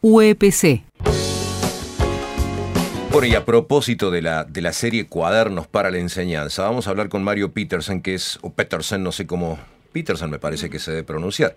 UEPC. Bueno, y a propósito de la, de la serie Cuadernos para la Enseñanza, vamos a hablar con Mario Petersen, que es, o Petersen, no sé cómo, Petersen me parece que se debe pronunciar.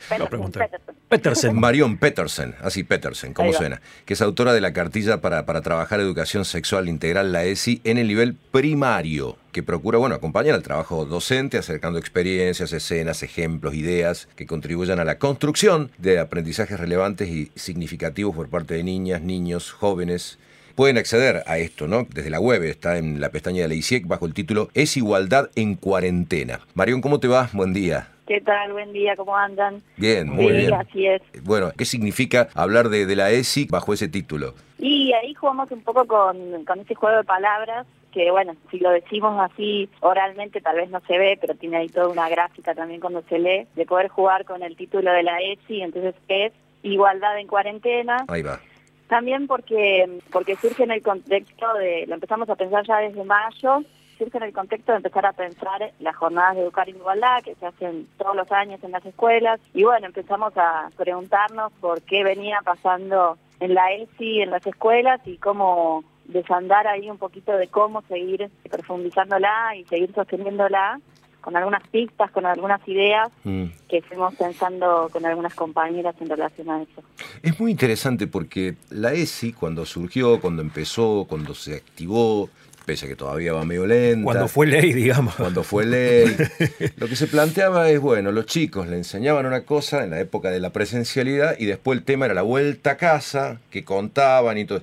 Petersen. Marion Petersen, así Petersen, ¿cómo suena? Que es autora de la cartilla para, para trabajar educación sexual integral, la ESI, en el nivel primario, que procura, bueno, acompañar al trabajo docente, acercando experiencias, escenas, ejemplos, ideas que contribuyan a la construcción de aprendizajes relevantes y significativos por parte de niñas, niños, jóvenes, Pueden acceder a esto, ¿no? Desde la web, está en la pestaña de la ICIEC bajo el título Es igualdad en cuarentena. Marión, ¿cómo te va? Buen día. ¿Qué tal? Buen día, ¿cómo andan? Bien, muy bien. así es. Bueno, ¿qué significa hablar de, de la ESI bajo ese título? Y ahí jugamos un poco con, con ese juego de palabras que bueno, si lo decimos así oralmente tal vez no se ve, pero tiene ahí toda una gráfica también cuando se lee, de poder jugar con el título de la ESI, entonces es igualdad en cuarentena. Ahí va. También porque, porque surge en el contexto de, lo empezamos a pensar ya desde mayo, surge en el contexto de empezar a pensar las jornadas de educar en igualdad que se hacen todos los años en las escuelas. Y bueno, empezamos a preguntarnos por qué venía pasando en la ESI, en las escuelas y cómo desandar ahí un poquito de cómo seguir profundizándola y seguir sosteniéndola con algunas pistas, con algunas ideas mm. que fuimos pensando con algunas compañeras en relación a eso. Es muy interesante porque la ESI, cuando surgió, cuando empezó, cuando se activó, pese a que todavía va medio lenta. Cuando fue ley, digamos. Cuando fue ley. lo que se planteaba es, bueno, los chicos le enseñaban una cosa en la época de la presencialidad y después el tema era la vuelta a casa, que contaban y todo.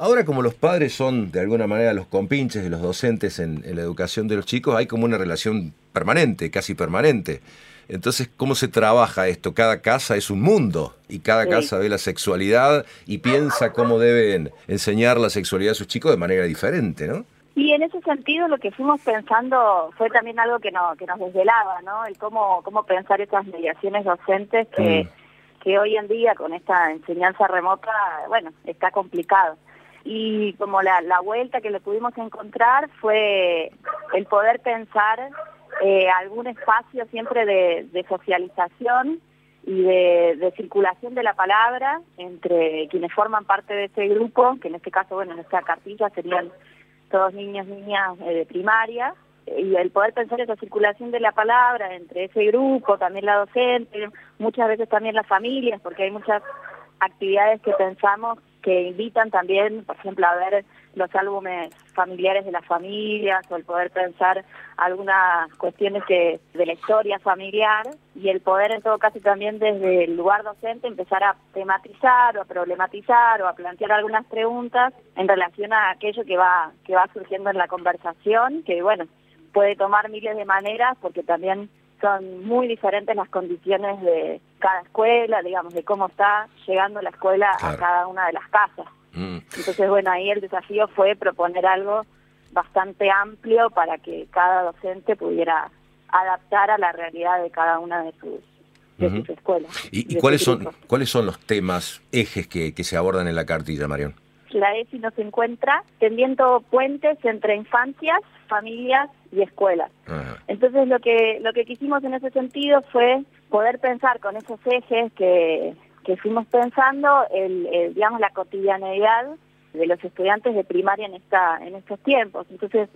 Ahora como los padres son de alguna manera los compinches de los docentes en, la educación de los chicos, hay como una relación permanente, casi permanente. Entonces, ¿cómo se trabaja esto? Cada casa es un mundo y cada casa ve la sexualidad y piensa cómo deben enseñar la sexualidad a sus chicos de manera diferente, ¿no? Y en ese sentido lo que fuimos pensando fue también algo que, no, que nos desvelaba, ¿no? El cómo, cómo pensar estas mediaciones docentes que, mm. que hoy en día con esta enseñanza remota, bueno, está complicado y como la, la vuelta que le pudimos encontrar fue el poder pensar eh, algún espacio siempre de, socialización y de, circulación de la palabra entre quienes forman parte de este grupo, que en este caso, bueno, en esta cartilla serían todos niños, niñas eh, de primaria, y el poder pensar esa circulación de la palabra entre ese grupo, también la docente, muchas veces también las familias, porque hay muchas actividades que pensamos que invitan también, por ejemplo, a ver los álbumes familiares de las familias o el poder pensar algunas cuestiones de la historia familiar y el poder en todo caso también desde el lugar docente empezar a tematizar o a problematizar o a plantear algunas preguntas en relación a aquello que va que va surgiendo en la conversación que bueno puede tomar miles de maneras porque también son muy diferentes las condiciones de cada escuela, digamos, de cómo está llegando la escuela a cada una de las casas. Mm. Entonces, bueno, ahí el desafío fue proponer algo bastante amplio para que cada docente pudiera adaptar a la realidad de cada una de sus, sus escuelas. ¿Y, cuáles, son, cuáles son los temas, ejes que, que se abordan en la cartilla, Marión? La ESI nos encuentra tendiendo puentes entre infancias, familias y escuelas. Entonces lo que lo que quisimos en ese sentido fue poder pensar con esos ejes que, que fuimos pensando el, digamos la cotidianeidad de los estudiantes de primaria en esta en estos tiempos. Entonces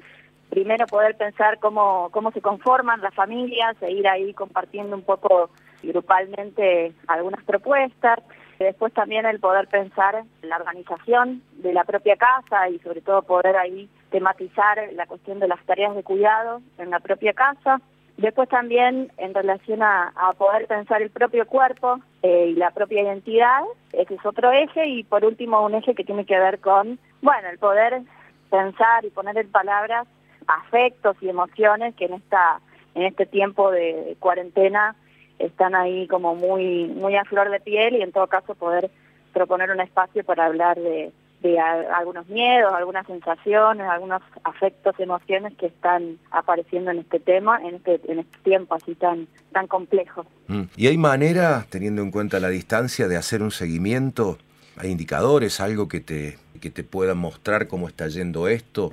primero poder pensar cómo cómo se conforman las familias e ir ahí compartiendo un poco grupalmente algunas propuestas después también el poder pensar la organización de la propia casa y sobre todo poder ahí tematizar la cuestión de las tareas de cuidado en la propia casa. Después también en relación a, poder pensar el propio cuerpo eh, y la propia identidad, ese es otro eje, y por último un eje que tiene que ver con, bueno, el poder pensar y poner en palabras afectos y emociones que en esta en este tiempo de cuarentena están ahí como muy, muy a flor de piel y en todo caso poder proponer un espacio para hablar de, algunos miedos, algunas sensaciones, algunos afectos, emociones que están apareciendo en este tema, en este, en este tiempo así tan, tan complejo. Mm. ¿Y hay manera, teniendo en cuenta la distancia, de hacer un seguimiento? ¿Hay indicadores, algo que te, que te pueda mostrar cómo está yendo esto?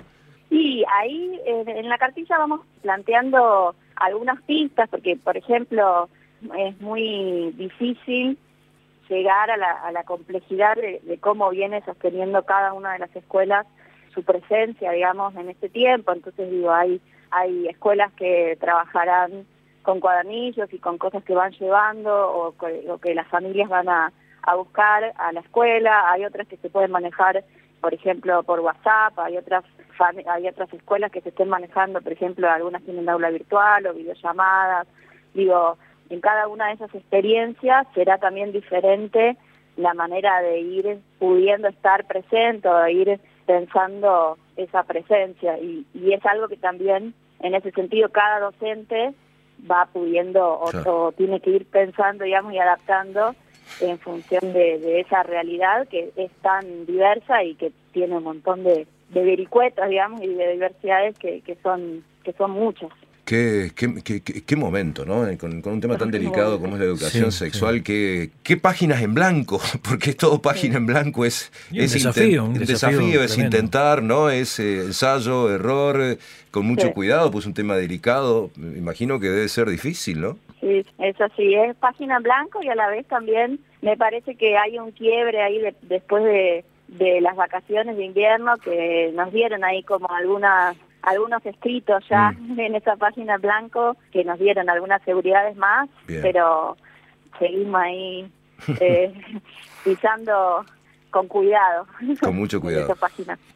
Sí, ahí en la cartilla vamos planteando algunas pistas, porque por ejemplo es muy difícil llegar a la, complejidad de, cómo viene sosteniendo cada una de las escuelas su presencia, digamos, en este tiempo. Entonces, digo, hay, hay escuelas que trabajarán con cuadernillos y con cosas que van llevando o que, las familias van a, buscar a la escuela. Hay otras que se pueden manejar, por ejemplo, por WhatsApp. Hay otras hay otras escuelas que se estén manejando, por ejemplo, algunas tienen aula virtual o videollamadas. Digo, en cada una de esas experiencias será también diferente la manera de ir pudiendo estar presente o de ir pensando esa presencia. Y, es algo que también en ese sentido cada docente va pudiendo o, tiene que ir pensando digamos y adaptando en función de, esa realidad que es tan diversa y que tiene un montón de, de vericuetas digamos y de diversidades que, que son que son muchas Qué, qué, qué, momento, ¿no? Con, un tema tan delicado como es la educación sexual, Qué, páginas en blanco, porque es todo página en blanco, es, es un desafío, un desafío, es intentar, ¿no? Es eh, ensayo, error, eh, con mucho cuidado, pues un tema delicado, me imagino que debe ser difícil, ¿no? Sí, eso sí, es página en blanco y a la vez también me parece que hay un quiebre ahí después de, de las vacaciones de invierno que nos dieron ahí como algunas algunos escritos ya mm. en esa página blanco que nos dieron algunas seguridades más, pero seguimos ahí eh, pisando con cuidado. Con mucho cuidado.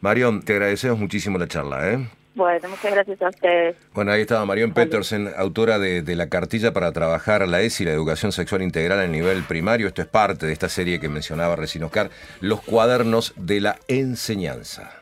Marion, te agradecemos muchísimo la charla. ¿eh? Bueno, muchas gracias a ustedes. Bueno, ahí estaba Marion Petersen, autora de, La cartilla para trabajar la ESI, la educación sexual integral a nivel primario. Esto es parte de esta serie que mencionaba recién Oscar, Los cuadernos de la enseñanza.